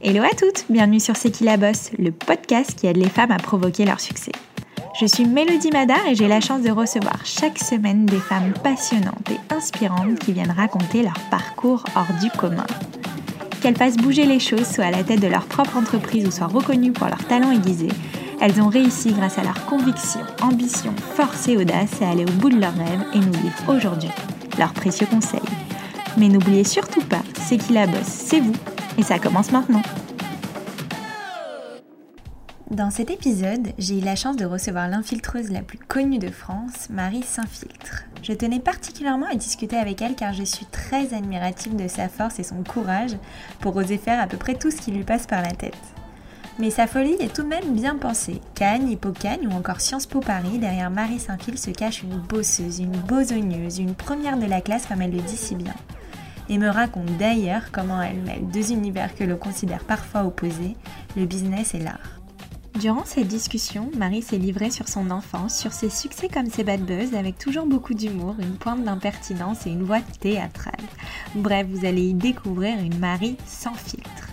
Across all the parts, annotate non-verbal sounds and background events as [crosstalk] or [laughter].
Hello à toutes, bienvenue sur C'est qui la bosse, le podcast qui aide les femmes à provoquer leur succès. Je suis Mélodie Madar et j'ai la chance de recevoir chaque semaine des femmes passionnantes et inspirantes qui viennent raconter leur parcours hors du commun. Qu'elles fassent bouger les choses, soit à la tête de leur propre entreprise ou soient reconnues pour leur talent aiguisé, elles ont réussi grâce à leur conviction, ambition, force et audace à aller au bout de leurs rêves et nous livrent aujourd'hui leurs précieux conseils. Mais n'oubliez surtout pas, c'est qui la bosse, c'est vous et ça commence maintenant. Dans cet épisode, j'ai eu la chance de recevoir l'infiltreuse la plus connue de France, Marie Saint-Filtre. Je tenais particulièrement à discuter avec elle car je suis très admirative de sa force et son courage pour oser faire à peu près tout ce qui lui passe par la tête. Mais sa folie est tout de même bien pensée. Cannes, Hippocagne ou encore Sciences Po Paris, derrière Marie Saint-Filtre se cache une bosseuse, une bosogneuse, une première de la classe comme elle le dit si bien et me raconte d'ailleurs comment elle mêle deux univers que l'on considère parfois opposés, le business et l'art. Durant cette discussion, Marie s'est livrée sur son enfance, sur ses succès comme ses bad buzz, avec toujours beaucoup d'humour, une pointe d'impertinence et une voix théâtrale. Bref, vous allez y découvrir une Marie sans filtre.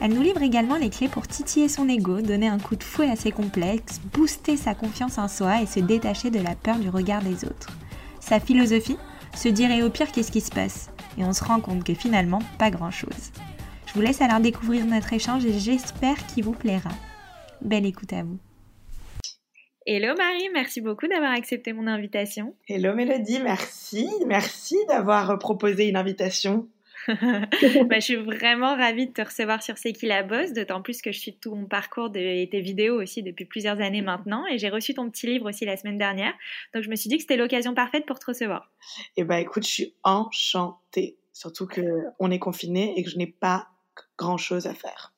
Elle nous livre également les clés pour titiller son ego, donner un coup de fouet à ses complexes, booster sa confiance en soi et se détacher de la peur du regard des autres. Sa philosophie? Se dire et au pire qu'est-ce qui se passe? Et on se rend compte que finalement, pas grand-chose. Je vous laisse alors découvrir notre échange et j'espère qu'il vous plaira. Belle écoute à vous. Hello Marie, merci beaucoup d'avoir accepté mon invitation. Hello Mélodie, merci. Merci d'avoir proposé une invitation. [laughs] bah, je suis vraiment ravie de te recevoir sur C'est qui la bosse, d'autant plus que je suis tout mon parcours de, et tes vidéos aussi depuis plusieurs années maintenant. Et j'ai reçu ton petit livre aussi la semaine dernière. Donc je me suis dit que c'était l'occasion parfaite pour te recevoir. Eh bah écoute, je suis enchantée. Surtout qu'on est confiné et que je n'ai pas grand chose à faire.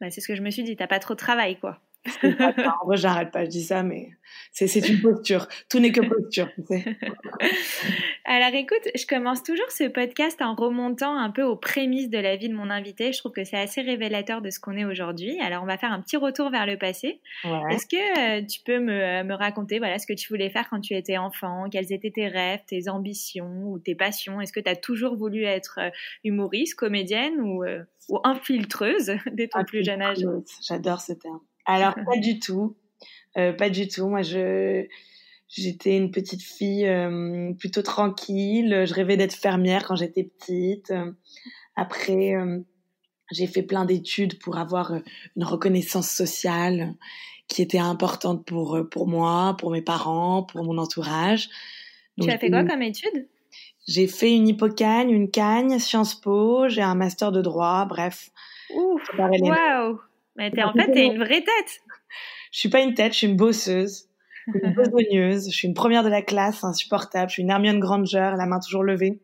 Bah, c'est ce que je me suis dit, t'as pas trop de travail quoi [laughs] en vrai, j'arrête pas, je dis ça, mais c'est une posture. Tout n'est que posture. [laughs] Alors écoute, je commence toujours ce podcast en remontant un peu aux prémices de la vie de mon invité. Je trouve que c'est assez révélateur de ce qu'on est aujourd'hui. Alors on va faire un petit retour vers le passé. Est-ce que euh, tu peux me, euh, me, raconter voilà, ce que tu voulais faire quand tu étais enfant? Quels étaient tes rêves, tes ambitions ou tes passions? Est-ce que tu as toujours voulu être euh, humoriste, comédienne ou, ou infiltreuse dès ton plus jeune âge? J'adore ce terme. Alors, pas du tout. Euh, pas du tout. Moi, je j'étais une petite fille euh, plutôt tranquille. Je rêvais d'être fermière quand j'étais petite. Après, euh, j'ai fait plein d'études pour avoir une reconnaissance sociale qui était importante pour pour moi, pour mes parents, pour mon entourage. tu as fait quoi comme études J'ai fait une hypocagne, une cagne, Sciences Po. J'ai un master de droit. Bref. Ouf, waouh mais es, en fait, t'es une vraie tête. Je suis pas une tête, je suis une bosseuse, une [laughs] besogneuse. Je suis une première de la classe, insupportable. Je suis une Hermione Granger, la main toujours levée.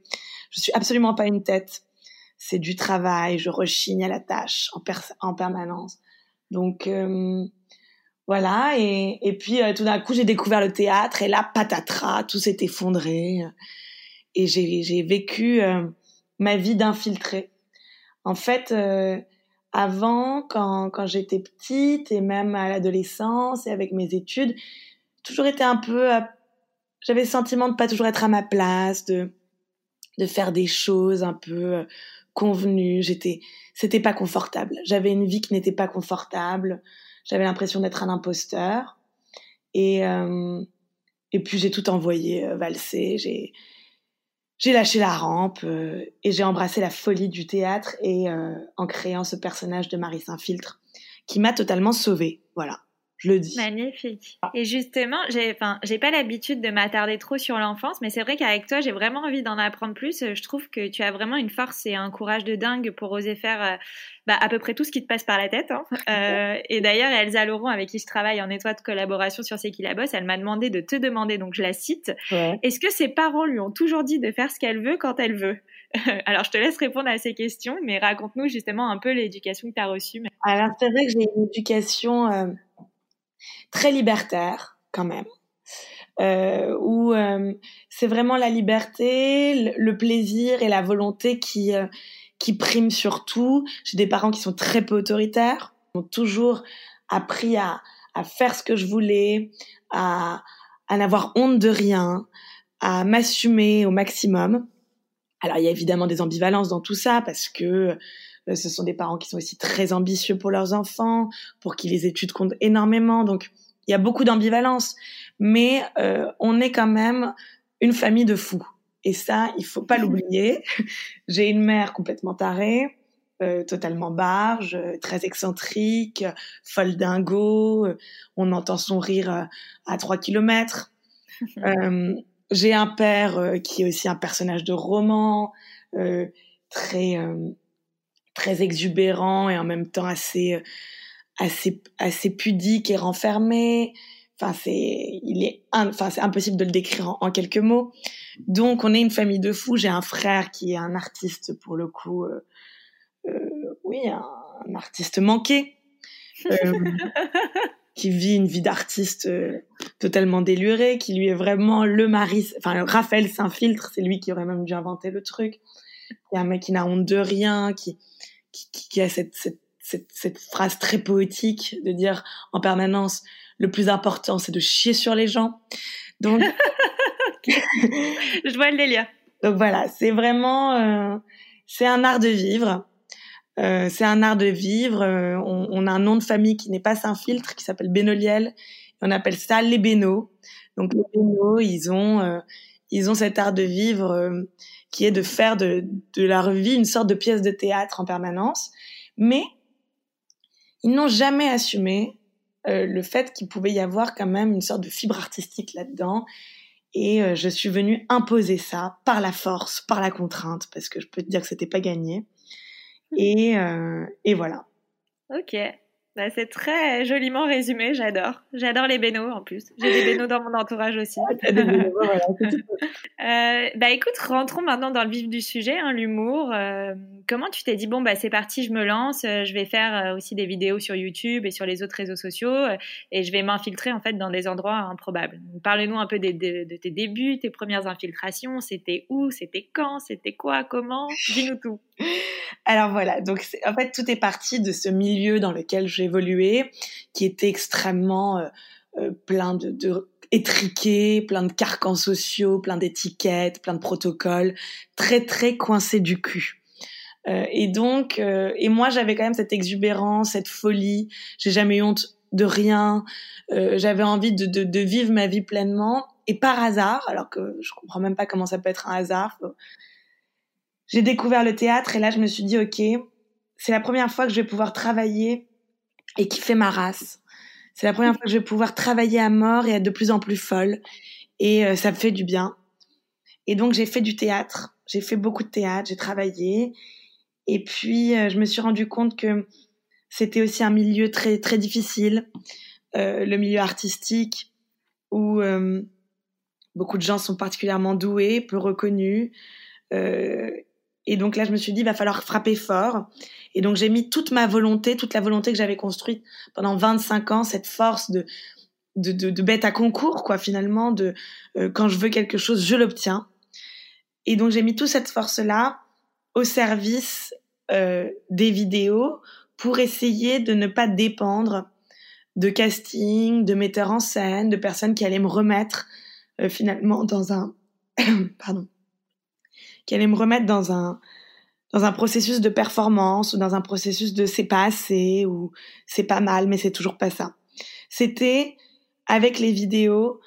Je suis absolument pas une tête. C'est du travail. Je rechigne à la tâche en, en permanence. Donc euh, voilà. Et, et puis euh, tout d'un coup, j'ai découvert le théâtre et là, patatras, tout s'est effondré. Et j'ai vécu euh, ma vie d'infiltré. En fait, avant, quand, quand j'étais petite et même à l'adolescence et avec mes études, toujours été un peu, euh, j'avais le sentiment de pas toujours être à ma place, de de faire des choses un peu euh, convenues. J'étais, c'était pas confortable. J'avais une vie qui n'était pas confortable. J'avais l'impression d'être un imposteur. Et euh, et puis j'ai tout envoyé valser. J'ai j'ai lâché la rampe euh, et j'ai embrassé la folie du théâtre et euh, en créant ce personnage de Marie Saint-Filtre qui m'a totalement sauvée. Voilà je le dis. Magnifique. Et justement, j'ai, enfin, j'ai pas l'habitude de m'attarder trop sur l'enfance, mais c'est vrai qu'avec toi, j'ai vraiment envie d'en apprendre plus. Je trouve que tu as vraiment une force et un courage de dingue pour oser faire euh, bah, à peu près tout ce qui te passe par la tête. Hein. [laughs] Euh, et d'ailleurs, Elsa Laurent, avec qui je travaille en étroite collaboration sur C'est qui la bosse, elle m'a demandé de te demander, donc je la cite, est-ce que ses parents lui ont toujours dit de faire ce qu'elle veut quand elle veut? [laughs] Alors, je te laisse répondre à ces questions, mais raconte-nous justement un peu l'éducation que tu as reçue. Alors, c'est vrai que j'ai une éducation euh, très libertaire quand même. Euh, où euh, c'est vraiment la liberté, le, plaisir et la volonté qui euh, qui priment sur tout. J'ai des parents qui sont très peu autoritaires, ont toujours appris à, à faire ce que je voulais, à, à n'avoir honte de rien, à m'assumer au maximum. Alors il y a évidemment des ambivalences dans tout ça parce que ce sont des parents qui sont aussi très ambitieux pour leurs enfants, pour qui les études comptent énormément. Donc, il y a beaucoup d'ambivalence. Mais on est quand même une famille de fous. Et ça, il faut pas l'oublier. [laughs] J'ai une mère complètement tarée, euh, totalement barge, euh, très excentrique, folle dingo. Euh, on entend son rire à trois kilomètres. [laughs] J'ai un père qui est aussi un personnage de roman, très très exubérant et en même temps assez assez assez pudique et renfermé. Enfin, c'est, il est, enfin, c'est impossible de le décrire en, quelques mots. Donc, on est une famille de fous. J'ai un frère qui est un artiste pour le coup, euh, euh, oui, un, artiste manqué, euh, [laughs] qui vit une vie d'artiste totalement délurée, qui lui est vraiment le mari, enfin, Raphaël Saint-Filtre, c'est lui qui aurait même dû inventer le truc. Mec qui n'a honte de rien, qui, qui, qui a cette, cette, cette, cette phrase très poétique de dire en permanence le plus important, c'est de chier sur les gens. Donc, je vois le délire. Donc voilà, c'est vraiment, euh, c'est un art de vivre. Euh, c'est un art de vivre. Euh, on, on, a un nom de famille qui n'est pas Saint-Filtre, qui s'appelle Bénoliel. On appelle ça les Bénots. Donc les Bénots, ils ont, euh, ils ont cet art de vivre euh, qui est de faire de, de leur vie une sorte de pièce de théâtre en permanence. Mais ils n'ont jamais assumé euh, le fait qu'il pouvait y avoir quand même une sorte de fibre artistique là-dedans. Et euh, je suis venue imposer ça par la force, par la contrainte, parce que je peux te dire que c'était pas gagné. Et, euh, et voilà. Ok. Bah, c'est très joliment résumé, j'adore. J'adore les bénos en plus. J'ai des bénos dans mon entourage aussi. Ah, [laughs] euh, bah écoute, rentrons maintenant dans le vif du sujet, hein, l'humour. Euh, comment tu t'es dit bon bah c'est parti, je me lance, euh, je vais faire aussi des vidéos sur YouTube et sur les autres réseaux sociaux et je vais m'infiltrer en fait dans des endroits improbables. Parle-nous un peu de tes débuts, tes premières infiltrations. C'était où, c'était quand, c'était quoi, comment? Dis-nous tout. [laughs] Alors voilà, donc en fait tout est parti de ce milieu dans lequel j'évoluais, qui était extrêmement euh, euh, plein de, de plein de carcans sociaux, plein d'étiquettes, plein de protocoles, très très coincé du cul. Euh, et donc, et moi j'avais quand même cette exubérance, cette folie. J'ai jamais honte de rien. j'avais envie de, vivre ma vie pleinement. Et par hasard, alors que je comprends même pas comment ça peut être un hasard, j'ai découvert le théâtre et là je me suis dit ok, c'est la première fois que je vais pouvoir travailler et kiffer ma race. C'est la première fois que je vais pouvoir travailler à mort et être de plus en plus folle et euh, ça me fait du bien. Et donc j'ai fait du théâtre, j'ai fait beaucoup de théâtre, j'ai travaillé et puis euh, je me suis rendu compte que c'était aussi un milieu très très difficile, euh, le milieu artistique où beaucoup de gens sont particulièrement doués, peu reconnus. Euh, et donc là, je me suis dit, il va falloir frapper fort. Et donc j'ai mis toute ma volonté, toute la volonté que j'avais construite pendant 25 ans, cette force de de, bête à concours, quoi, finalement, de euh, quand je veux quelque chose, je l'obtiens. Et donc j'ai mis toute cette force-là au service euh, des vidéos pour essayer de ne pas dépendre de casting, de metteurs en scène, de personnes qui allaient me remettre euh, finalement dans un [coughs] pardon qui allait me remettre dans un dans un processus de performance ou dans un processus de c'est pas assez ou c'est pas mal mais c'est toujours pas ça. C'était avec les vidéos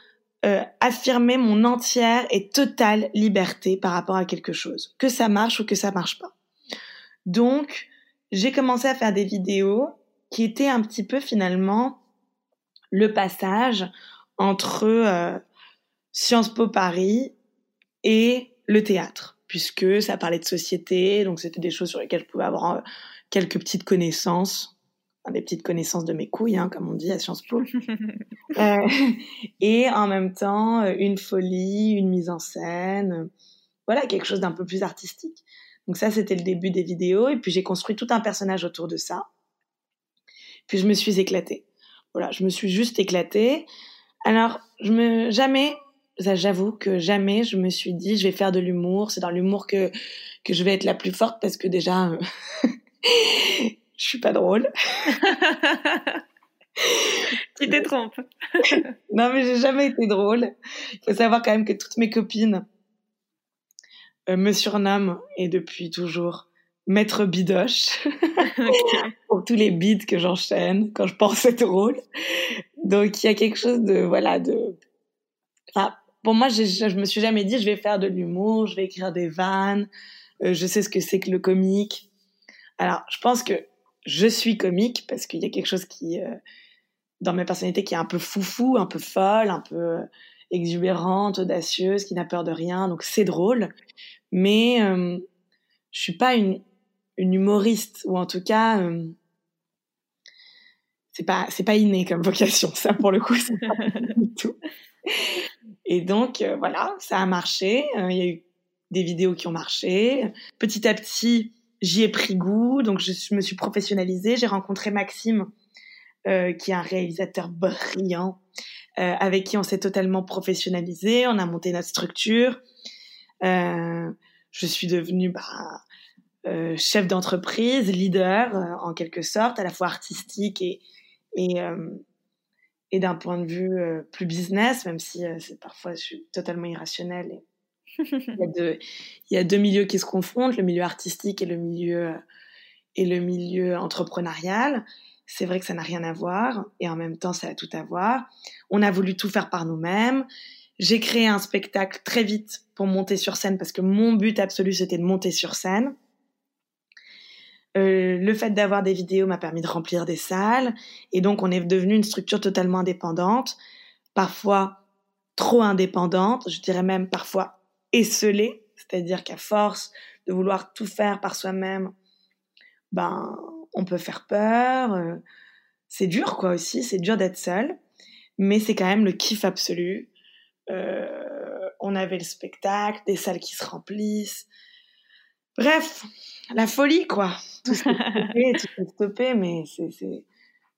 euh, affirmer mon entière et totale liberté par rapport à quelque chose, que ça marche ou que ça marche pas. Donc, j'ai commencé à faire des vidéos qui étaient un petit peu finalement le passage entre euh, Sciences Po Paris et le théâtre puisque ça parlait de société, donc c'était des choses sur lesquelles je pouvais avoir euh, quelques petites connaissances, des petites connaissances de mes couilles, hein, comme on dit à Sciences Po. [laughs] euh, et en même temps, euh, une folie, une mise en scène, voilà, quelque chose d'un peu plus artistique. Donc ça, c'était le début des vidéos, et puis j'ai construit tout un personnage autour de ça. Puis je me suis éclatée. Voilà, je me suis juste éclatée. Alors, je me jamais j'avoue que jamais je me suis dit je vais faire de l'humour. C'est dans l'humour que que je vais être la plus forte parce que déjà euh, [laughs] je suis pas drôle. [laughs] tu te trompes. [laughs] non mais j'ai jamais été drôle. Il faut savoir quand même que toutes mes copines euh, me surnomment et depuis toujours maître bidoche pour tous les beats que j'enchaîne quand je pense être drôle. Donc il y a quelque chose de voilà de pour moi je, je me suis jamais dit je vais faire de l'humour, je vais écrire des vannes, euh, je sais ce que c'est que le comique. Alors je pense que je suis comique parce qu'il y a quelque chose qui euh, dans ma personnalité qui est un peu foufou, un peu folle, un peu euh, exubérante, audacieuse, qui n'a peur de rien, donc c'est drôle. Mais euh, je suis pas une, humoriste ou en tout cas euh, c'est pas pas inné comme vocation ça pour le coup pas du tout [laughs] et donc euh, voilà ça a marché. Euh, il y a eu des vidéos qui ont marché. Petit à petit j'y ai pris goût. Donc je me suis professionnalisée. J'ai rencontré Maxime euh, qui est un réalisateur brillant avec qui on s'est totalement professionnalisé. On a monté notre structure. Je suis devenue bah, chef d'entreprise, leader en quelque sorte, à la fois artistique et, et d'un point de vue euh, plus business, même si euh, c'est parfois je suis totalement irrationnelle. Il, y a deux, milieux qui se confrontent, le milieu artistique et le milieu, et le milieu entrepreneurial. C'est vrai que ça n'a rien à voir et en même temps ça a tout à voir. On a voulu tout faire par nous-mêmes. J'ai créé un spectacle très vite pour monter sur scène parce que mon but absolu c'était de monter sur scène. Euh, le fait d'avoir des vidéos m'a permis de remplir des salles et donc on est devenu une structure totalement indépendante, parfois trop indépendante, je dirais même parfois esselée, c'est-à-dire qu'à force de vouloir tout faire par soi-même, ben on peut faire peur. Euh, c'est dur quoi aussi, c'est dur d'être seul, mais c'est quand même le kiff absolu. Euh, on avait le spectacle, des salles qui se remplissent. Bref, la folie quoi tout stoppé, tout stoppé, mais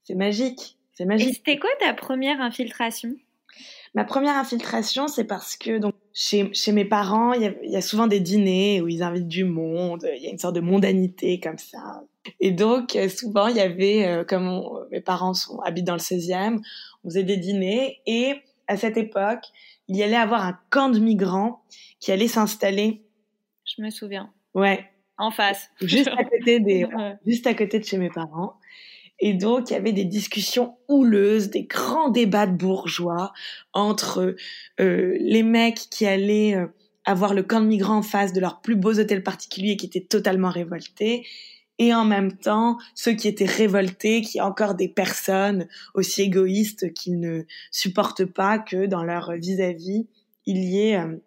c'est magique. C'est magique. C'était quoi ta première infiltration? Ma première infiltration, c'est parce que donc chez, chez mes parents, il y, a, il y, a, souvent des dîners où ils invitent du monde, il y a une sorte de mondanité comme ça. Et donc euh, souvent il y avait, euh, comme on, mes parents sont, habitent dans le 16e, on faisait des dîners et à cette époque, il y allait avoir un camp de migrants qui allait s'installer. Je me souviens. Ouais, en face. Juste à côté des, [laughs] ouais. juste à côté de chez mes parents. Et donc, il y avait des discussions houleuses, des grands débats de bourgeois entre euh, les mecs qui allaient euh, avoir le camp de migrants en face de leurs plus beaux hôtels particuliers qui étaient totalement révoltés, et en même temps ceux qui étaient révoltés, qui encore des personnes aussi égoïstes qu'ils ne supportent pas que dans leur vis-à-vis, -vis, il y ait, euh,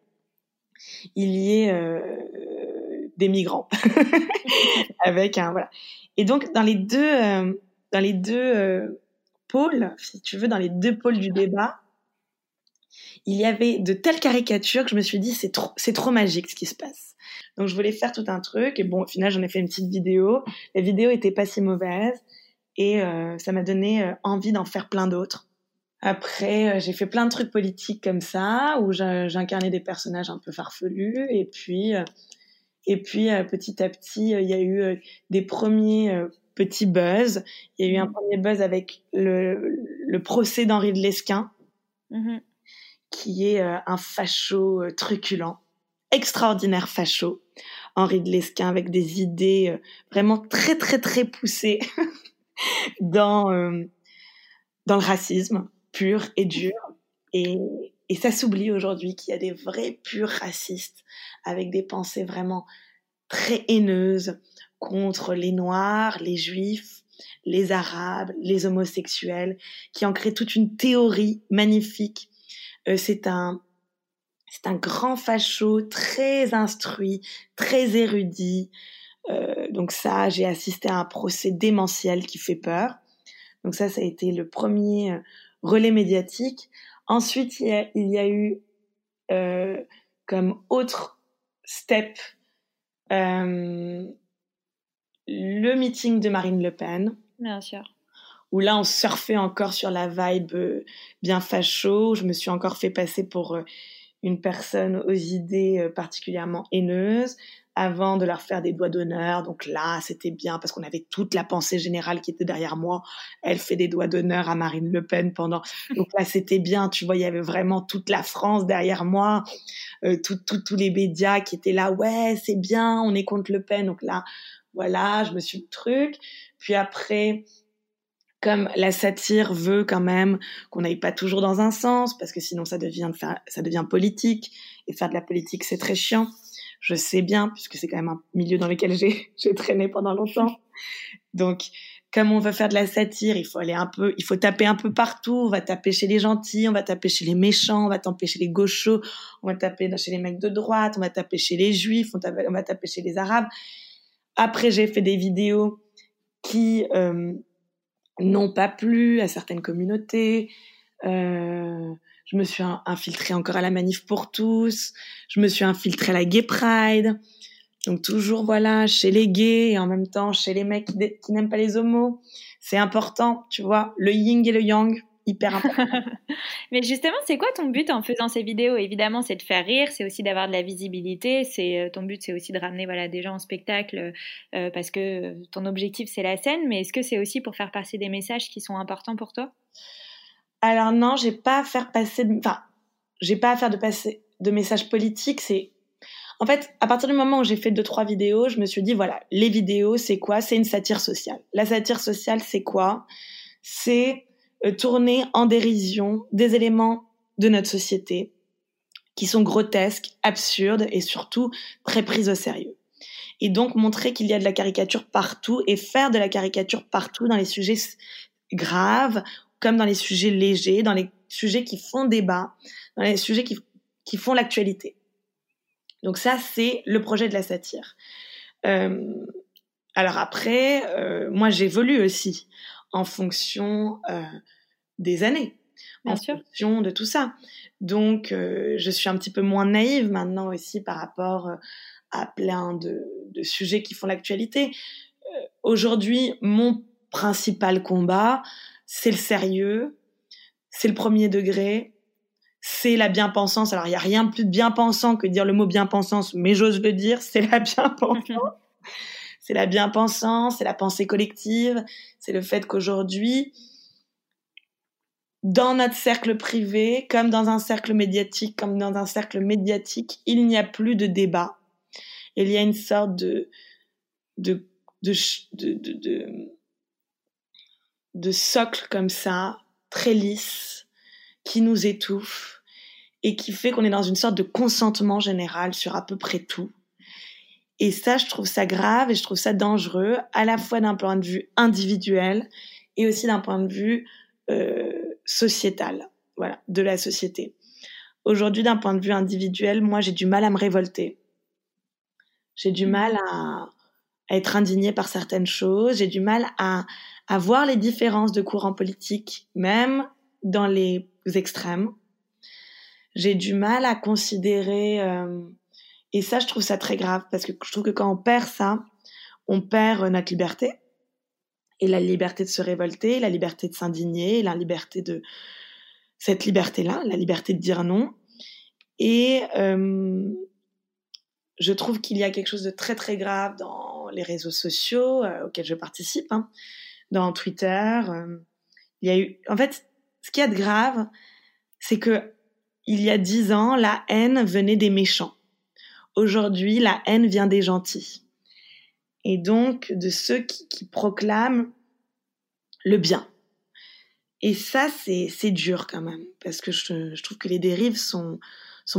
il y ait euh, des migrants [laughs] avec un voilà. Et donc dans les deux euh, dans les deux euh, pôles, si tu veux, dans les deux pôles du débat, il y avait de telles caricatures que je me suis dit c'est trop c'est trop magique ce qui se passe. Donc je voulais faire tout un truc et bon au final j'en ai fait une petite vidéo. La vidéo était pas si mauvaise et euh, ça m'a donné envie d'en faire plein d'autres. Après, j'ai fait plein de trucs politiques comme ça, où j'incarnais des personnages un peu farfelus, et puis et puis, euh, petit à petit, euh, il y a eu euh, des premiers petits buzz. Il y a eu un mmh. premier buzz avec le, le procès d'Henri de Lesquin, mmh. qui est un facho truculent, extraordinaire facho. Henri de Lesquin avec des idées vraiment très, très, très poussées [laughs] dans, dans le racisme pur et dur. Et, et ça s'oublie aujourd'hui qu'il y a des vrais purs racistes avec des pensées vraiment très haineuses contre les Noirs, les Juifs, les Arabes, les homosexuels, qui en créent toute une théorie magnifique. Euh, c'est un c'est un grand facho, très instruit, très érudit. Euh, donc ça, j'ai assisté à un procès démentiel qui fait peur. Donc ça, ça a été le premier euh, relais médiatique. Ensuite, il y a, il y a eu euh, comme autre step euh, le meeting de Marine Le Pen. Bien sûr. Où là, on surfait encore sur la vibe euh, bien facho. Je me suis encore fait passer pour une personne aux idées euh, particulièrement haineuses avant de leur faire des doigts d'honneur. Donc là, c'était bien parce qu'on avait toute la pensée générale qui était derrière moi. Elle fait des doigts d'honneur à Marine Le Pen pendant. [laughs] Donc là, c'était bien. Tu vois, il y avait vraiment toute la France derrière moi, euh, tous les médias qui étaient là. Ouais, c'est bien, on est contre Le Pen. Donc là, voilà, je me suis le truc. Puis après, comme la satire veut quand même qu'on n'aille pas toujours dans un sens, parce que sinon ça devient, ça devient politique, et faire de la politique c'est très chiant. Je sais bien, puisque c'est quand même un milieu dans lequel [laughs] j'ai, traîné pendant longtemps. Donc, comme on veut faire de la satire, il faut aller un peu, il faut taper un peu partout. On va taper chez les gentils, on va taper chez les méchants, on va taper chez les gauchos, on va taper chez les mecs de droite, on va taper chez les juifs, on, va taper chez les arabes. Après, j'ai fait des vidéos qui euh, n'ont pas plu à certaines communautés. Euh, je me suis infiltrée encore à la manif pour tous. Je me suis infiltrée à la Gay Pride. Donc toujours voilà chez les gays et en même temps chez les mecs qui, n'aiment pas les homos. C'est important, tu vois, le yin et le yang, hyper [laughs] important. Mais justement, c'est quoi ton but en faisant ces vidéos? Évidemment, c'est de faire rire, c'est aussi d'avoir de la visibilité. C'est euh, ton but, c'est aussi de ramener voilà des gens en spectacle euh, parce que ton objectif c'est la scène. Mais est-ce que c'est aussi pour faire passer des messages qui sont importants pour toi? Alors non, j'ai pas à faire passer, enfin, j'ai pas à faire de passer de messages politiques. C'est en fait, à partir du moment où j'ai fait deux, trois vidéos, je me suis dit, voilà, les vidéos, c'est quoi? C'est une satire sociale. La satire sociale, c'est quoi? C'est euh, tourner en dérision des éléments de notre société qui sont grotesques, absurdes et surtout très prises au sérieux. Et donc montrer qu'il y a de la caricature partout et faire de la caricature partout dans les sujets graves comme dans les sujets légers, dans les sujets qui font débat, dans les sujets qui, qui font l'actualité. Donc ça, c'est le projet de la satire. Euh, alors après, euh, moi j'évolue aussi en fonction euh, des années, en fonction de tout ça. Donc je suis un petit peu moins naïve maintenant aussi par rapport à plein de, de sujets qui font l'actualité. Aujourd'hui, mon principal combat, c'est le sérieux, c'est le premier degré, c'est la bien-pensance. Alors, il n'y a rien de plus bien-pensant que dire le mot bien-pensance, mais j'ose le dire, c'est la [laughs] bien-pensance. C'est la bien-pensance, c'est la pensée collective, c'est le fait qu'aujourd'hui, dans notre cercle privé, comme dans un cercle médiatique, comme dans un cercle médiatique, il n'y a plus de débat. Il y a une sorte de, de, de, de, de, socle comme ça, très lisse, qui nous étouffe et qui fait qu'on est dans une sorte de consentement général sur à peu près tout. Et ça, je trouve ça grave et je trouve ça dangereux, à la fois d'un point de vue individuel et aussi d'un point de vue euh, sociétal, voilà, de la société. Aujourd'hui, d'un point de vue individuel, moi, j'ai du mal à me révolter. J'ai du mal à, à être indignée par certaines choses. J'ai du mal à, à voir les différences de courants politiques, même dans les extrêmes. J'ai du mal à considérer, euh, et ça je trouve ça très grave, parce que je trouve que quand on perd ça, on perd euh, notre liberté, et la liberté de se révolter, la liberté de s'indigner, la liberté de... Cette liberté-là, la liberté de dire non. Et euh, je trouve qu'il y a quelque chose de très très grave dans les réseaux sociaux auxquels je participe, hein, dans Twitter. il y a eu, en fait, ce qu'il y a de grave, c'est que il y a dix ans, la haine venait des méchants. Aujourd'hui, la haine vient des gentils. Et donc de ceux qui, proclament le bien. Et ça, c'est dur quand même, parce que je, trouve que les dérives sont,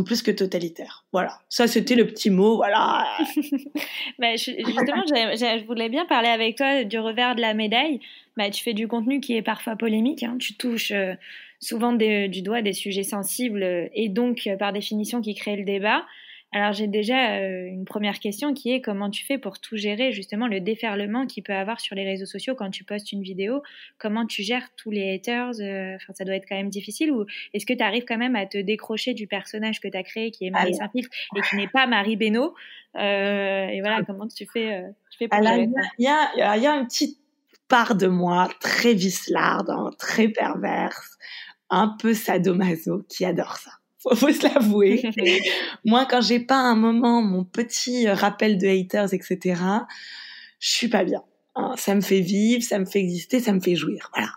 plus que totalitaires. Voilà, ça c'était le petit mot, voilà. [laughs] bah, justement, je voulais bien parler avec toi du revers de la médaille. Bah, tu fais du contenu qui est parfois polémique, hein. tu touches euh, souvent du doigt des sujets sensibles et donc euh, par définition qui créent le débat. Alors j'ai déjà euh, une première question qui est comment tu fais pour tout gérer justement le déferlement qu'il peut avoir sur les réseaux sociaux quand tu postes une vidéo? Comment tu gères tous les haters euh, Enfin ça doit être quand même difficile ou est-ce que tu arrives quand même à te décrocher du personnage que tu as créé qui est Marie Saint-Filtre et qui n'est pas Marie Beno? Euh, Et voilà, comment tu fais, tu fais pour gérer ça? Il y a, y a une petite part de moi très vislarde, hein, très perverse, un peu sadomaso qui adore ça [laughs] faut, faut se l'avouer. [laughs] Moi, quand j'ai pas un moment mon petit euh, rappel de haters, etc., je suis pas bien. Hein. ça me fait vivre, ça me fait exister, ça me fait jouir. Voilà.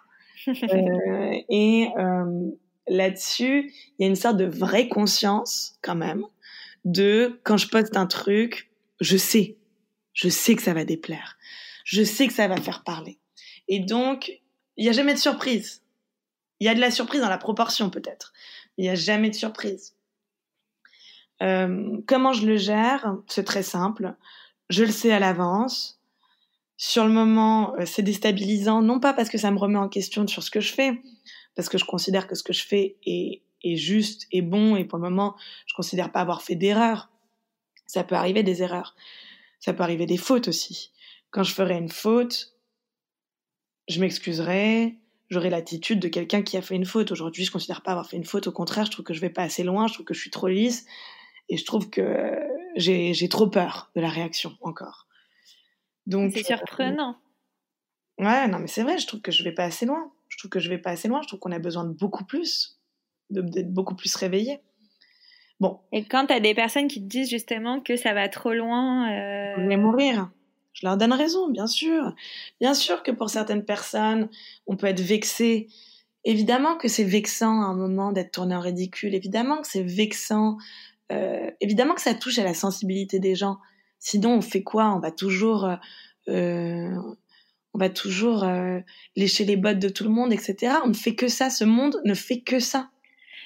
[laughs] euh, et euh, là-dessus, il y a une sorte de vraie conscience quand même de quand je poste un truc, je sais. Je sais que ça va déplaire. Je sais que ça va faire parler. Et donc, il n'y a jamais de surprise. Il y a de la surprise dans la proportion peut-être. Il n'y a jamais de surprise. Euh, comment je le gère? C'est très simple. Je le sais à l'avance. Sur le moment, euh, c'est déstabilisant, non pas parce que ça me remet en question sur ce que je fais, parce que je considère que ce que je fais est, juste et bon, et pour le moment, je considère pas avoir fait d'erreur. Ça peut arriver des erreurs. Ça peut arriver des fautes aussi. Quand je ferai une faute, je m'excuserai, j'aurai l'attitude de quelqu'un qui a fait une faute. Aujourd'hui, je considère pas avoir fait une faute. Au contraire, je trouve que je vais pas assez loin, je trouve que je suis trop lisse, et je trouve que j'ai trop peur de la réaction encore. Donc c'est surprenant. Euh, ouais, non, mais c'est vrai. Je trouve que je vais pas assez loin. Je trouve que je vais pas assez loin. Je trouve qu'on a besoin de beaucoup plus, d'être beaucoup plus réveillé. Bon. Et quand tu as des personnes qui te disent justement que ça va trop loin, euh... vais mourir. Je leur donne raison, bien sûr. Bien sûr que pour certaines personnes, on peut être vexé. Évidemment que c'est vexant à un moment d'être tourné en ridicule. Évidemment que c'est vexant. Euh, évidemment que ça touche à la sensibilité des gens. Sinon, on fait quoi? On va toujours, euh, euh, on va toujours euh, lécher les bottes de tout le monde, etc. On ne fait que ça. Ce monde ne fait que ça.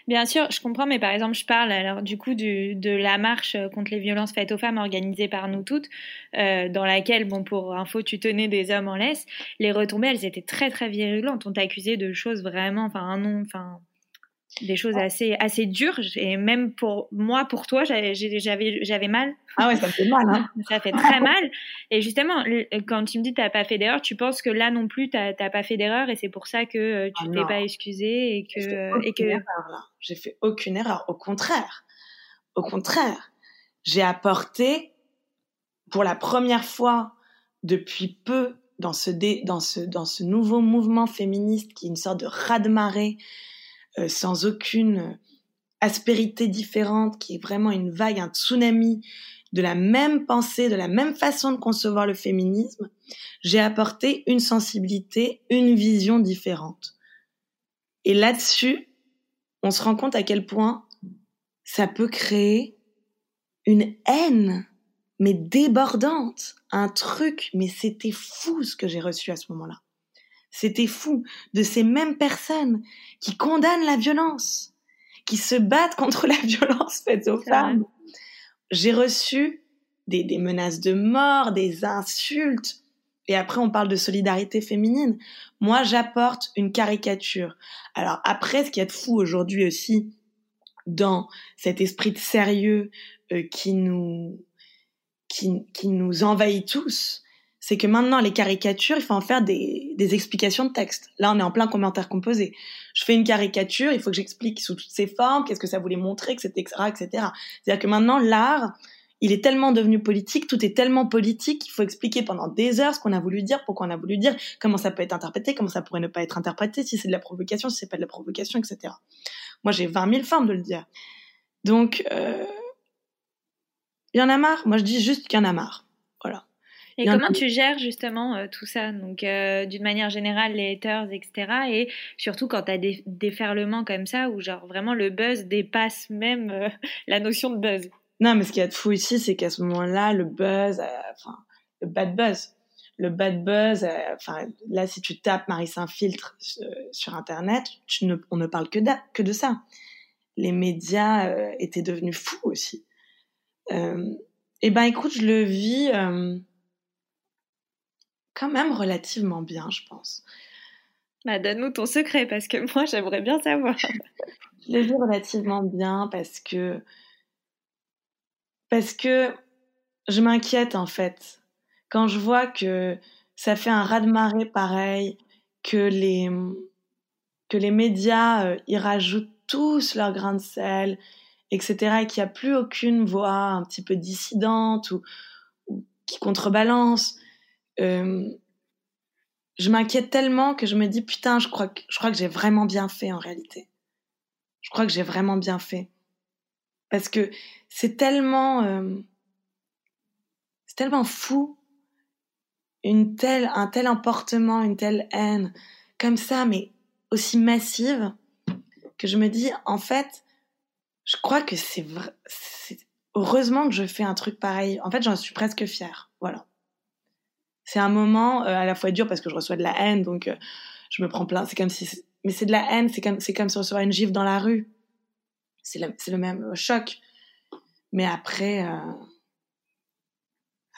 Bien sûr, je comprends, mais par exemple, je parle alors du coup de la marche contre les violences faites aux femmes organisée par nous toutes, euh, dans laquelle, bon, pour info, tu tenais des hommes en laisse. Les retombées, elles étaient très très virulentes. On t'accusait de choses vraiment, enfin un nom, enfin des choses assez assez dures. Et même pour moi pour toi j'avais j'avais mal. Ah ouais ça fait mal hein. [laughs] Ça fait très mal. Et justement quand tu me dis t'as pas fait d'erreur tu penses que là non plus t'as pas fait d'erreur et c'est pour ça que euh, tu ah t'es pas excusé et que et que j'ai fait aucune erreur. Au contraire. Au contraire. J'ai apporté pour la première fois depuis peu dans ce dans ce dans ce nouveau mouvement féministe qui est une sorte de raz-de-marée euh, sans aucune aspérité différente, qui est vraiment une vague, un tsunami de la même pensée, de la même façon de concevoir le féminisme, j'ai apporté une sensibilité, une vision différente. Et là-dessus, on se rend compte à quel point ça peut créer une haine, mais débordante, un truc, mais c'était fou ce que j'ai reçu à ce moment-là. C'était fou de ces mêmes personnes qui condamnent la violence, qui se battent contre la [laughs] violence faite aux femmes. J'ai reçu des, des, menaces de mort, des insultes. Et après, on parle de solidarité féminine. Moi, j'apporte une caricature. Alors après, ce qu'il y a de fou aujourd'hui aussi, dans cet esprit de sérieux euh, qui nous qui, qui nous envahit tous, c'est que maintenant les caricatures, il faut en faire des, des, explications de texte. Là, on est en plein commentaire composé. Je fais une caricature, il faut que j'explique sous toutes ses formes, qu'est-ce que ça voulait montrer, etc., etc. C'est-à-dire que maintenant, l'art, il est tellement devenu politique, tout est tellement politique, il faut expliquer pendant des heures ce qu'on a voulu dire, pourquoi on a voulu dire, comment ça peut être interprété, comment ça pourrait ne pas être interprété, si c'est de la provocation, si c'est pas de la provocation, etc. Moi, j'ai 20 000 formes de le dire. Donc, euh... il y en a marre. Moi, je dis juste qu'il y en a marre. Et comment tu gères justement euh, tout ça? Donc, euh, d'une manière générale, les haters, etc. Et surtout quand tu as des déferlements comme ça où, genre, vraiment le buzz dépasse même euh, [laughs] la notion de buzz? Non, mais ce qu'il y a de fou ici, c'est qu'à ce moment-là, le buzz, enfin, le bad buzz, le bad buzz, enfin, là, si tu tapes Marie Saint-Filtre sur Internet, tu ne, on ne parle que de, que de ça. Les médias étaient devenus fous aussi. Eh ben, écoute, je le vis quand même relativement bien, je pense. Bah, donne-nous ton secret parce que moi, j'aimerais bien savoir. je l'ai vu relativement bien parce que parce que je m'inquiète en fait quand je vois que ça fait un raz-de-marée pareil, que les que les médias euh, y rajoutent tous leur grain de sel, etc. et qu'il n'y a plus aucune voix un petit peu dissidente ou, ou qui contrebalance. Euh, je m'inquiète tellement que je me dis putain, je crois que je crois que j'ai vraiment bien fait en réalité. Je crois que j'ai vraiment bien fait parce que c'est tellement euh, c'est tellement fou une telle un tel emportement, une telle haine comme ça mais aussi massive que je me dis en fait je crois que c'est vrai heureusement que je fais un truc pareil. En fait, j'en suis presque fière. Voilà c'est un moment à la fois dur parce que je reçois de la haine, donc je me prends plein. C'est comme si, mais c'est de la haine, c'est comme, c'est comme si recevoir une gifle dans la rue. C'est le, c'est le même choc. Mais après,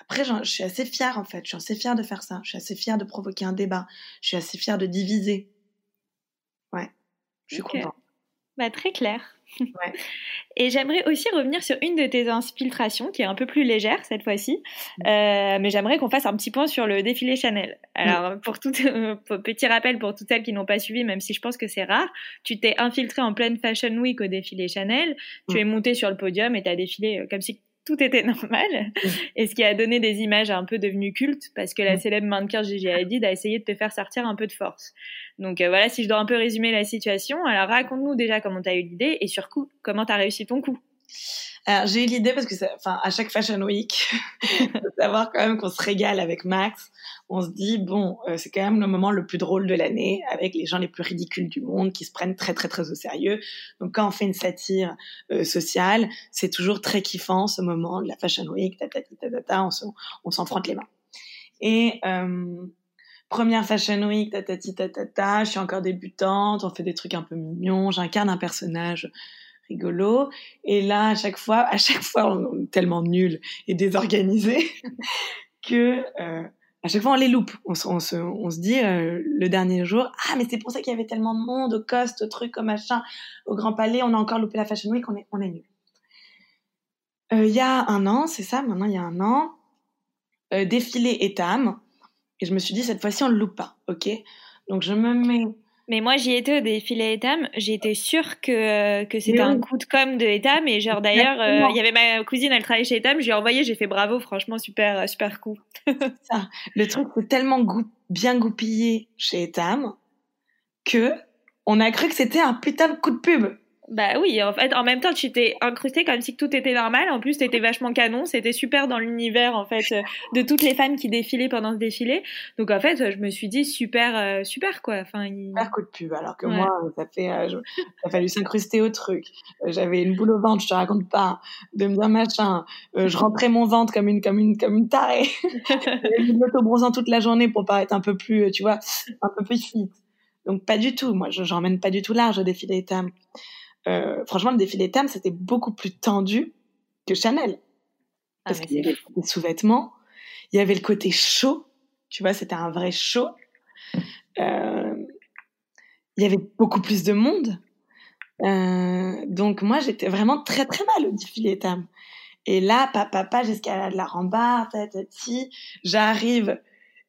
après, je suis assez fière en fait. Je suis assez fière de faire ça. Je suis assez fière de provoquer un débat. Je suis assez fière de diviser. Ouais, je suis contente. Bah, très clair. Ouais. [laughs] Et j'aimerais aussi revenir sur une de tes infiltrations, qui est un peu plus légère cette fois-ci. Mm. Euh, mais j'aimerais qu'on fasse un petit point sur le défilé Chanel. Alors, mm. pour tout petit rappel pour toutes celles qui n'ont pas suivi, même si je pense que c'est rare, tu t'es infiltrée en pleine Fashion Week au défilé Chanel. Tu mm. es montée sur le podium et tu as défilé euh, comme si tout était normal. Et ce qui a donné des images un peu devenues cultes, parce que la célèbre mannequin Gigi Hadid a essayé de te faire sortir un peu de force. Donc euh, voilà, si je dois un peu résumer la situation, alors raconte-nous déjà comment tu as eu l'idée et surtout comment tu as réussi ton coup. Alors j'ai eu l'idée parce que, enfin, à chaque [laughs] Fashion Week, savoir quand même qu'on se régale avec Max. On se dit bon, euh, c'est quand même le moment le plus drôle de l'année, avec les gens les plus ridicules du monde qui se prennent très très très au sérieux. Donc quand on fait une satire euh, sociale, c'est toujours très kiffant ce moment de la Fashion Week, ta ta ta ta, on s'en frotte les mains. Et euh, première Fashion Week, ta ta, je suis encore débutante, on fait des trucs un peu mignons, j'incarne un personnage rigolo. Et là, à chaque fois, à chaque fois, on est tellement nul et désorganisé [laughs] que euh, à chaque fois on les loupe. On, se, dit euh, le dernier jour, ah mais c'est pour ça qu'il y avait tellement de monde au Coste, au truc, au machin, au Grand Palais, on a encore loupé la Fashion Week, on est, on est nul. Euh, il y a un an, c'est ça, maintenant il y a un an, euh, défilé Etam, et je me suis dit cette fois-ci on le loupe pas, ok? Donc je me mets mais moi, j'y étais au défilé Etam. J'étais sûre que, que c'était un coup de com de Etam. Et genre, d'ailleurs, euh, il y avait ma cousine, elle travaillait chez Etam. Je lui ai envoyé, j'ai fait bravo, franchement, super, euh, super coup. ça. Le truc, c'est tellement bien goupillé chez Etam que on a cru que c'était un putain de coup de pub. Bah oui, en fait, en même temps, tu t'es incrusté comme si tout était normal. En plus, t'étais vachement canon. C'était super dans l'univers, en fait, euh, de toutes les femmes qui défilaient pendant ce défilé. Donc, en fait, je me suis dit super, euh, super, quoi. Enfin, il... Super coup de pub. Alors que moi, ça fait, euh, ça a fallu s'incruster au truc. J'avais une boule au ventre, je te raconte pas, de me dire machin. je rentrais mon ventre comme une, comme une, comme une tarée. [laughs] J'avais mis bronzant toute la journée pour paraître un peu plus, tu vois, un peu plus fit. Donc, pas du tout. Moi, je, j'emmène pas du tout large au défilé Tam. Euh, franchement, le défilé Tam, c'était beaucoup plus tendu que Chanel. Ah, Parce qu'il y avait des sous-vêtements, il y avait le côté chaud, tu vois, c'était un vrai show. Euh, il y avait beaucoup plus de monde. Euh, donc moi, j'étais vraiment très très mal au défilé Tam. Et là, papa, papa, j'escalade la rambarde, tatati, j'arrive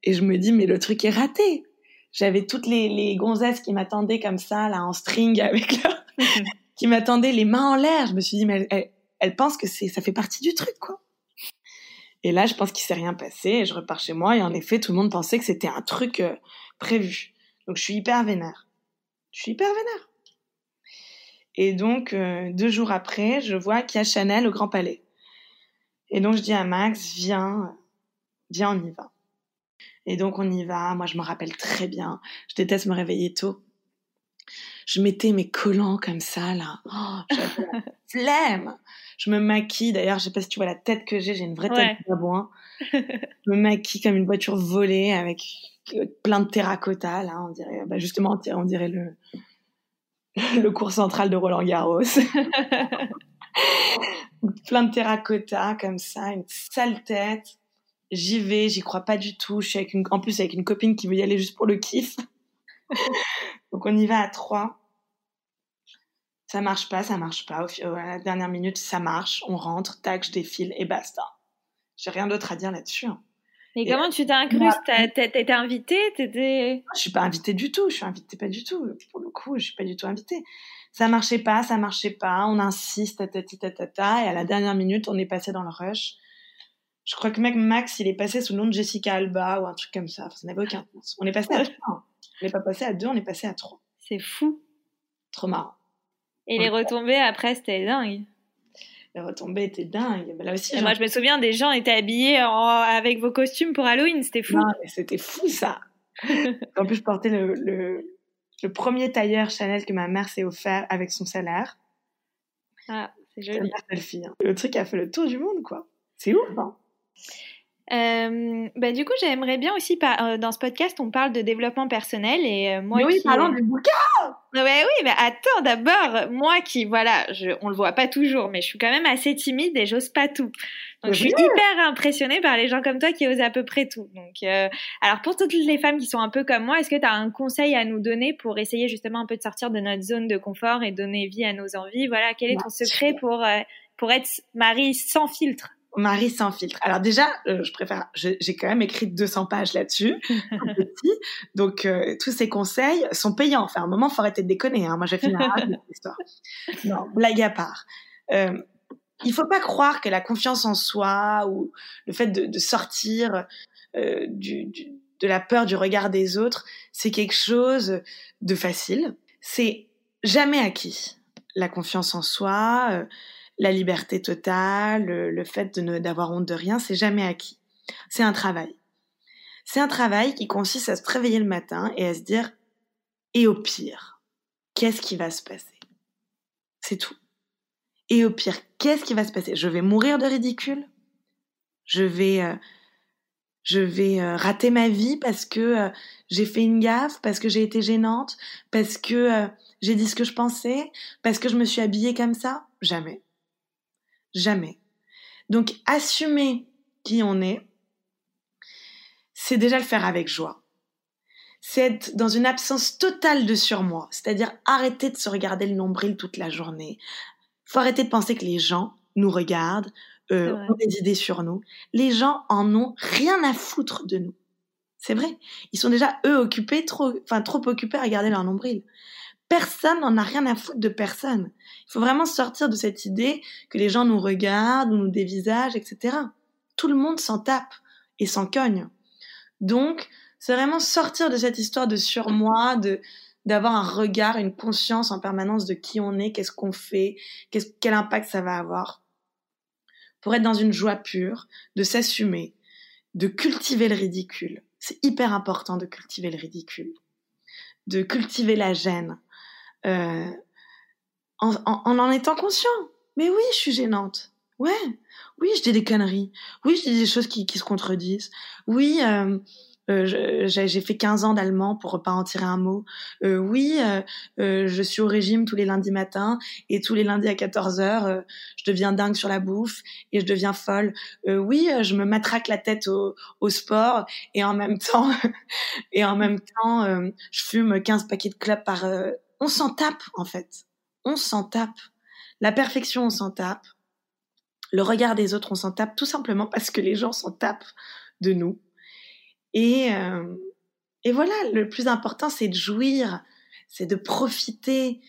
et je me dis, mais le truc est raté. J'avais toutes les, les gonzesses qui m'attendaient comme ça, là, en string avec [laughs] leur, [laughs] qui m'attendait les mains en l'air. Je me suis dit, mais elle, elle, pense que c'est, ça fait partie du truc, quoi. Et là, je pense qu'il s'est rien passé et je repars chez moi et en effet, tout le monde pensait que c'était un truc euh, prévu. Donc, je suis hyper vénère. Je suis hyper vénère. Et donc, euh, deux jours après, je vois qu'il y a Chanel au Grand Palais. Et donc, je dis à Max, viens, viens, on y va. Et donc, on y va. Moi, je me rappelle très bien. Je déteste me réveiller tôt je mettais mes collants comme ça, là. Oh, j'avais la [laughs] flemme. Je me maquille, d'ailleurs, je sais pas si tu vois la tête que j'ai, j'ai une vraie tête de babouin. [laughs] je me maquille comme une voiture volée avec plein de terracotta, là, on dirait, bah justement, on dirait le, [laughs] le cours central de Roland Garros. plein de terracotta, comme ça, une sale tête. J'y vais, j'y crois pas du tout. Je suis avec une, en plus avec une copine qui veut y aller juste pour le kiff. Donc on y va à trois ça marche pas, ça marche pas. Au, à la dernière minute, ça marche, on rentre, tac, je défile et basta. J'ai rien d'autre à dire là-dessus. Hein. Mais comment tu t'es incruste T'étais invitée? T'étais Je suis pas invitée du tout. Je suis invitée pas du tout. Pour le coup, je suis pas du tout invitée. Ça marchait pas, ça marchait pas. On insiste, ta ta et à la dernière minute, on est passé dans le rush. Je crois que Max, il est passé sous le nom de Jessica Alba ou un truc comme ça. ça n'avait aucun sens. On est passé à trois. On n'est pas passé à deux, on est passé à trois. C'est fou. Trop marrant. Et les retombées après, c'était dingue. Les retombées étaient dingues. Mais là aussi, moi, je me souviens des gens étaient habillés avec vos costumes pour Halloween. C'était fou. C'était fou ça. [laughs] en plus, je portais le, le, premier tailleur Chanel que ma mère s'est offert avec son salaire. Ah, c'est joli. Hein. Le truc a fait le tour du monde, quoi. C'est ouf, hein Euh, bah, du coup, j'aimerais bien aussi, euh, dans ce podcast, on parle de développement personnel et euh, moi. Mais oui, parlons du bouquin. Ouais, oui, mais attends, d'abord, moi qui, voilà, je, on le voit pas toujours, mais je suis quand même assez timide et j'ose pas tout. Donc, je suis hyper impressionnée par les gens comme toi qui osent à peu près tout. Donc, alors pour toutes les femmes qui sont un peu comme moi, est-ce que tu as un conseil à nous donner pour essayer justement un peu de sortir de notre zone de confort et donner vie à nos envies? Voilà, quel est ton secret pour pour être Marie sans filtre? Marie sans filtre. Alors déjà, euh, je préfère, j'ai quand même écrit 200 pages là-dessus, [laughs] petit. Donc euh, tous ces conseils sont payants. Enfin, à un moment, faut arrêter de déconner. Hein. Moi, j'ai fait une [laughs] histoire. Non, blague à part. Euh, il faut pas croire que la confiance en soi ou le fait de, de sortir euh, du, du, de la peur du regard des autres, c'est quelque chose de facile. C'est jamais acquis. La confiance en soi la liberté totale, le, fait de d'avoir honte de rien, c'est jamais acquis. C'est un travail. C'est un travail qui consiste à se réveiller le matin et à se dire, et au pire, qu'est-ce qui va se passer? C'est tout. Et au pire, qu'est-ce qui va se passer? Je vais mourir de ridicule? Je vais, euh, je vais euh, rater ma vie parce que euh, j'ai fait une gaffe, parce que j'ai été gênante, parce que j'ai dit ce que je pensais, parce que je me suis habillée comme ça? Jamais. Jamais. Donc, assumer qui on est, c'est déjà le faire avec joie. C'est être dans une absence totale de surmoi, c'est-à-dire arrêter de se regarder le nombril toute la journée. Faut arrêter de penser que les gens nous regardent, euh, ont des idées sur nous. Les gens en ont rien à foutre de nous. C'est vrai. Ils sont déjà eux occupés, trop, enfin trop occupés à regarder leur nombril personne n'en a rien à foutre de personne. Il faut vraiment sortir de cette idée que les gens nous regardent, nous dévisagent, etc. Tout le monde s'en tape et s'en cogne. Donc, c'est vraiment sortir de cette histoire de surmoi, de d'avoir un regard, une conscience en permanence de qui on est, qu'est-ce qu'on fait, quel impact ça va avoir, pour être dans une joie pure, de s'assumer, de cultiver le ridicule. C'est hyper important de cultiver le ridicule, de cultiver la gêne, euh, en, en, étant conscient. Mais oui, je suis gênante. Ouais, oui, je dis des conneries. Oui, je dis des choses qui, qui se contredisent. Oui, euh, euh, j'ai fait 15 ans d'allemand pour pas en tirer un mot. Euh, oui, euh, je suis au régime tous les lundis matins et tous les lundis à 14 heures, je deviens dingue sur la bouffe et je deviens folle. oui, je me matraque la tête au, au, sport et en même [laughs] temps, et en même temps, je fume 15 paquets de clopes par on s'en tape en fait. On s'en tape. La perfection, on s'en tape. Le regard des autres, on s'en tape tout simplement parce que les gens s'en tapent de nous. Et, euh, et voilà, le plus important, c'est de jouir, c'est de profiter,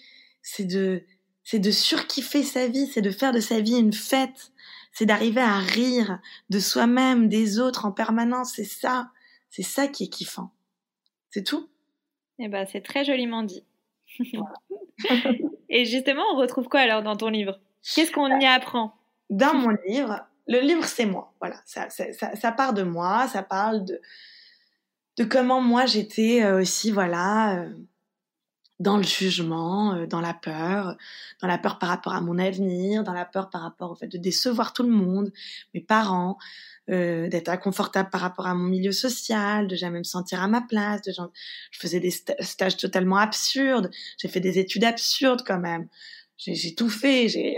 c'est de, c'est de surkiffer sa vie, c'est de faire de sa vie une fête, c'est d'arriver à rire de soi-même, des autres en permanence. C'est ça, c'est ça qui est kiffant. C'est tout. Eh ben, c'est très joliment dit. [laughs] Et justement, on retrouve quoi alors dans ton livre? Qu'est-ce qu'on y apprend? Dans mon livre, le livre c'est moi. Voilà, ça, ça, ça, part de moi, ça parle de, de comment moi j'étais euh, aussi, voilà, euh, dans le jugement, euh, dans la peur, dans la peur par rapport à mon avenir, dans la peur par rapport au fait de décevoir tout le monde, mes parents, euh, d'être inconfortable par rapport à mon milieu social, de jamais me sentir à ma place. De genre, je faisais des stages totalement absurdes. J'ai fait des études absurdes quand même. J'ai tout fait. [laughs]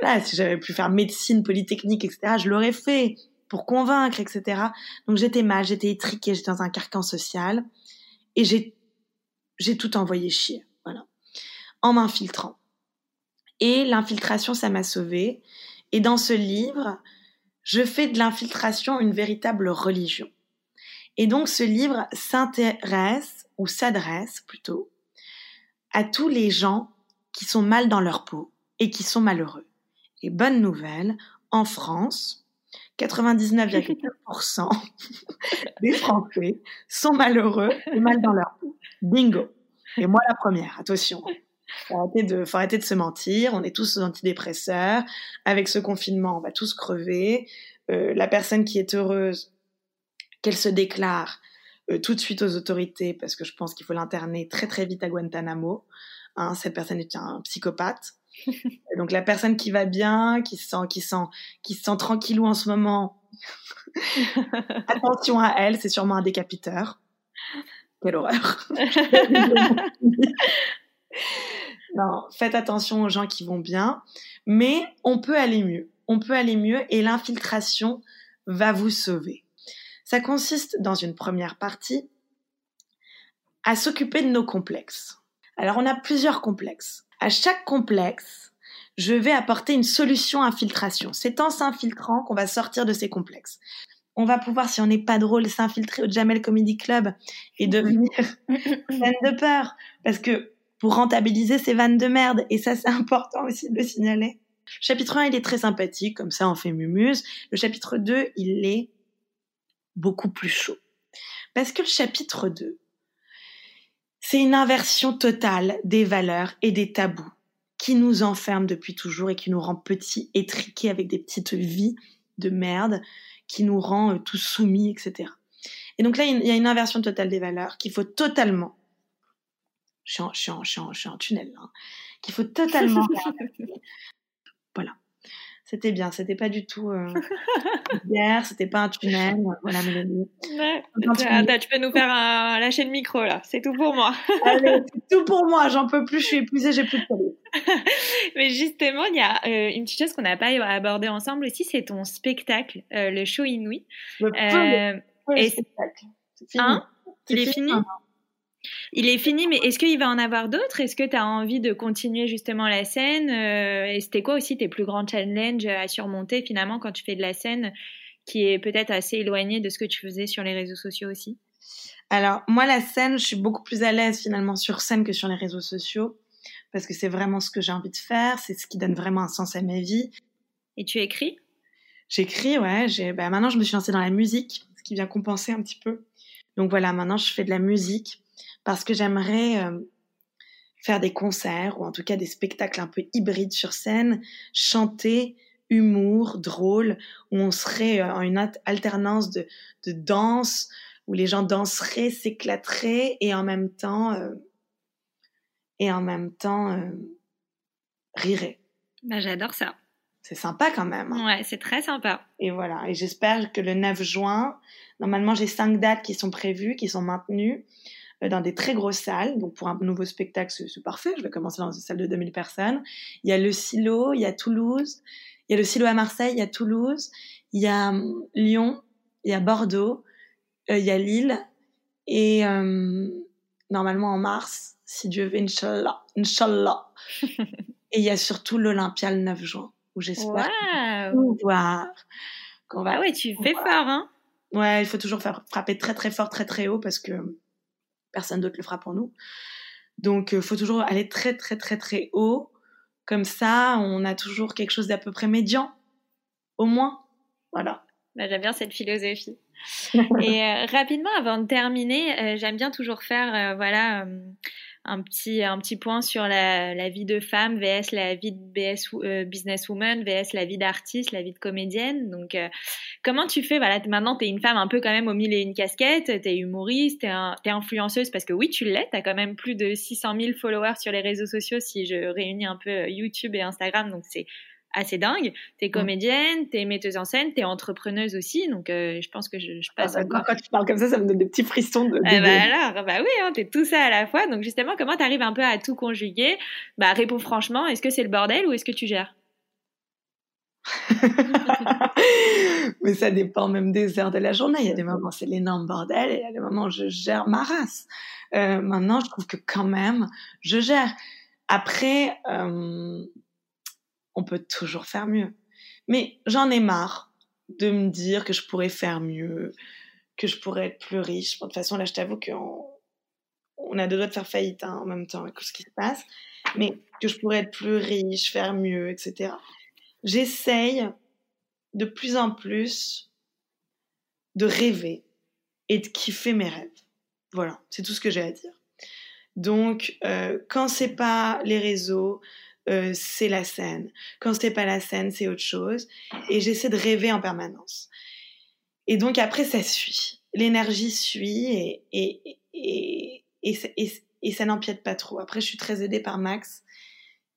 Voilà, si j'avais pu faire médecine, polytechnique, etc., je l'aurais fait pour convaincre, etc. Donc j'étais mal, j'étais étriquée, j'étais dans un carcan social et j'ai j'ai tout envoyé chier, voilà, en m'infiltrant. Et l'infiltration, ça m'a sauvée. Et dans ce livre, je fais de l'infiltration une véritable religion. Et donc ce livre s'intéresse, ou s'adresse plutôt, à tous les gens qui sont mal dans leur peau et qui sont malheureux. Et bonne nouvelle, en France, 99,9% des Français sont malheureux et mal dans leur peau. Bingo. Et moi la première, attention. Faut arrêter de, faut arrêter de se mentir. On est tous antidépresseurs. Avec ce confinement, on va tous crever. Euh, la personne qui est heureuse, qu'elle se déclare euh, tout de suite aux autorités, parce que je pense qu'il faut l'interner très très vite à Guantanamo. Hein, cette personne est un psychopathe. [laughs] donc la personne qui va bien, qui se sent, qui sent, qui se sent tranquillou en ce moment, [laughs] Attention à elle, c'est sûrement un décapiteur. Quelle horreur. [laughs] non, faites attention aux gens qui vont bien, mais on peut aller mieux. On peut aller mieux et l'infiltration va vous sauver. Ça consiste dans une première partie à s'occuper de nos complexes. Alors on a plusieurs complexes. À chaque complexe, je vais apporter une solution infiltration. C'est en s'infiltrant qu'on va sortir de ces complexes. On va pouvoir, si on n'est pas drôle, s'infiltrer au Jamel Comedy Club et devenir fan de peur. Parce que pour rentabiliser ces vannes de merde, et ça c'est [laughs] important aussi de le signaler. Le chapitre 1, il est très sympathique, comme ça on fait mumuse. Le chapitre 2, il est beaucoup plus chaud. Parce que le chapitre 2, c'est une inversion totale des valeurs et des tabous qui nous enferment depuis toujours et qui nous rend petits, étriqués avec des petites vies de merde, qui nous rend euh, tous soumis, etc. Et donc là, il y a une inversion totale des valeurs qu'il faut totalement, je suis en, je suis en, tunnel, hein, qu'il faut [laughs] totalement Voilà. C'était bien, c'était pas du tout euh, [laughs] hier, c'était pas un tunnel. Voilà, Mélanie. Ouais. tu peux nous faire un lâcher le micro là, c'est tout pour moi. [laughs] Allez, c'est tout pour moi, j'en peux plus, je suis épuisée, j'ai plus de temps. Mais justement, il y a euh, une petite chose qu'on n'a pas abordée ensemble aussi, c'est ton spectacle, euh, le show Inouï. Le, euh, le spectacle. Hein? Il est fini il est fini, mais est-ce qu'il va en avoir d'autres? Est-ce que tu as envie de continuer justement la scène euh, Et c'était quoi aussi tes plus grands challenges à surmonter finalement quand tu fais de la scène qui est peut-être assez éloignée de ce que tu faisais sur les réseaux sociaux aussi? Alors, moi, la scène, je suis beaucoup plus à l'aise finalement sur scène que sur les réseaux sociaux parce que c'est vraiment ce que j'ai envie de faire, c'est ce qui donne vraiment un sens à ma vie. Et tu écris? J'écris, ouais. Bah, maintenant, je me suis lancée dans la musique, ce qui vient compenser un petit peu. Donc voilà, maintenant, je fais de la musique parce que j'aimerais euh, faire des concerts ou en tout cas des spectacles un peu hybrides sur scène, chanter, humour, drôle, où on serait euh, en une alternance de, de danse, où les gens danseraient, s'éclateraient et en même temps euh, et en même temps riraient. Bah, j'adore ça. C'est sympa quand même. Hein. Ouais, c'est très sympa. Et voilà. Et j'espère que le 9 juin, normalement j'ai cinq dates qui sont prévues, qui sont maintenues. Euh, dans des très grosses salles. Donc pour un nouveau spectacle, c'est parfait. Je vais commencer dans une salle de 2000 personnes. Il y a le Silo, il y a Toulouse, il y a le Silo à Marseille, il y a Toulouse, il y a hum, Lyon, il y a Bordeaux, euh, il y a Lille et euh, normalement en mars, si Dieu veut, Inch'Allah, Inch'Allah. [laughs] et il y a surtout l'Olympia le 9 juin où j'espère wow. voir. va... Ah ouais, tu fais fort, hein Ouais, il faut toujours faire frapper très très fort, très très haut parce que personne d'autre le fera pour nous. Donc, il euh, faut toujours aller très, très, très, très haut. Comme ça, on a toujours quelque chose d'à peu près médian, au moins. Voilà. Bah, j'aime bien cette philosophie. [laughs] Et euh, rapidement, avant de terminer, euh, j'aime bien toujours faire, voilà, un petit un petit point sur la, la vie de femme vs la vie de euh, businesswoman vs la vie d'artiste, la vie de comédienne. Donc euh, comment tu fais? Voilà maintenant tu es une femme un peu quand même au milieu d'une casquette, tu es humoriste, tu es, influenceuse parce que oui, tu l'es, tu as quand même plus de 600 000 followers sur les réseaux sociaux si je réunis un peu euh, YouTube et Instagram donc c'est assez dingue. T'es mm. comédienne, t'es metteuse en scène, t'es entrepreneuse aussi, donc euh, je pense que je, je passe ah, bah, Quand tu parles comme ça, ça me donne des petits frissons de. Ah bah alors, bah oui, hein, t'es tout ça à la fois. Donc justement, comment t'arrives un peu à tout conjuguer? Bah réponds franchement, est-ce que c'est le bordel ou est-ce que tu gères? [laughs] Mais ça dépend même des heures de la journée. Il y a des moments c'est l'énorme bordel et il y a des moments où je gère ma race. Euh, maintenant, je trouve que quand même, je gère. Après, euh, on peut toujours faire mieux. Mais j'en ai marre de me dire que je pourrais faire mieux, que je pourrais être plus riche. de toute façon, là, je t'avoue qu'on on a deux doigts de faire faillite hein, en même temps avec tout ce qui se passe, mais que je pourrais être plus riche, faire mieux, etc. J'essaye de plus en plus de rêver et de kiffer mes rêves. Voilà, c'est tout ce que j'ai à dire. Donc, euh, quand c'est pas les réseaux, euh, c'est la scène. Quand c'est pas la scène, c'est autre chose. Et j'essaie de rêver en permanence. Et donc après, ça suit. L'énergie suit et, et, et, et, et ça n'empiète pas trop. Après, je suis très aidée par Max,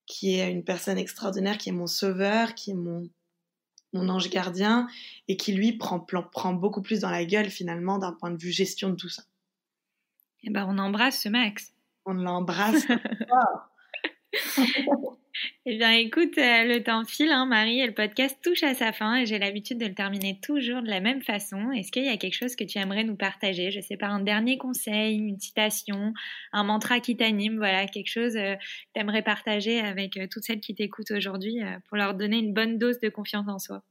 qui est une personne extraordinaire, qui est mon sauveur, qui est mon, mon ange gardien, et qui lui prend, prend beaucoup plus dans la gueule finalement d'un point de vue gestion de tout ça. Eh ben, on embrasse ce Max. On l'embrasse. [laughs] [laughs] Eh bien, écoute, euh, le temps file, hein, Marie, et le podcast touche à sa fin et j'ai l'habitude de le terminer toujours de la même façon. Est-ce qu'il y a quelque chose que tu aimerais nous partager? Je sais pas, un dernier conseil, une citation, un mantra qui t'anime, voilà, quelque chose euh, que tu aimerais partager avec euh, toutes celles qui t'écoutent aujourd'hui pour leur donner une bonne dose de confiance en soi?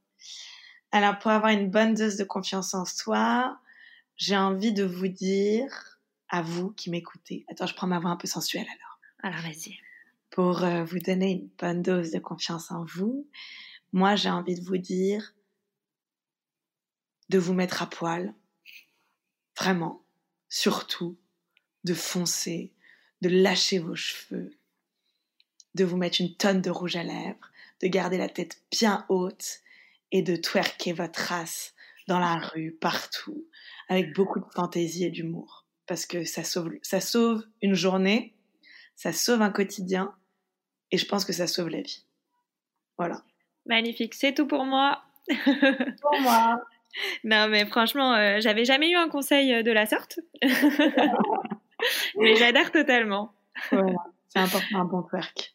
Alors, pour avoir une bonne dose de confiance en soi, j'ai envie de vous dire, à vous qui m'écoutez, attends, je prends ma voix un peu sensuelle alors. Alors, vas-y pour euh, vous donner une bonne dose de confiance en vous, moi j'ai envie de vous dire de vous mettre à poil, vraiment, surtout, de foncer, de lâcher vos cheveux, de vous mettre une tonne de rouge à lèvres, de garder la tête bien haute et de twerker votre race dans la rue, partout, avec beaucoup de fantaisie et d'humour. Parce que ça sauve, ça sauve une journée, ça sauve un quotidien et je pense que ça sauve la vie. Voilà. Magnifique, c'est tout pour moi. pour moi. [laughs] Non, mais franchement, euh, j'avais jamais eu un conseil euh, de la sorte. [laughs] mais j'adhère totalement. Voilà, c'est important un bon twerk.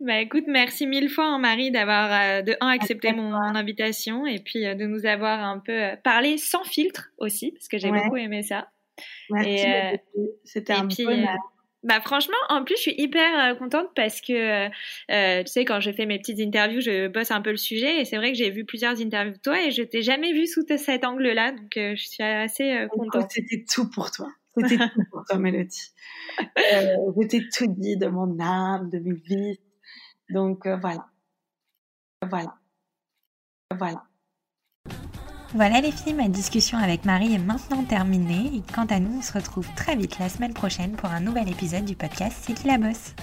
Bah écoute, merci mille fois hein, Marie d'avoir euh, de un accepté mon, invitation et puis de nous avoir un peu parlé sans filtre aussi parce que j'ai beaucoup aimé ça. Merci. C'était un peu bah franchement, en plus, je suis hyper euh, contente parce que, euh, tu sais, quand je fais mes petites interviews, je bosse un peu le sujet et c'est vrai que j'ai vu plusieurs interviews de toi et je t'ai jamais vu sous cet angle-là, donc euh, je suis assez contente. C'était tout pour toi. C'était [laughs] tout pour toi, Mélodie. je t'ai tout dit de mon âme, de mes vies. Donc voilà. Voilà. Voilà. Voilà les filles, ma discussion avec Marie est maintenant terminée. Et quant à nous, on se retrouve très vite la semaine prochaine pour un nouvel épisode du podcast C'est qui la bosse?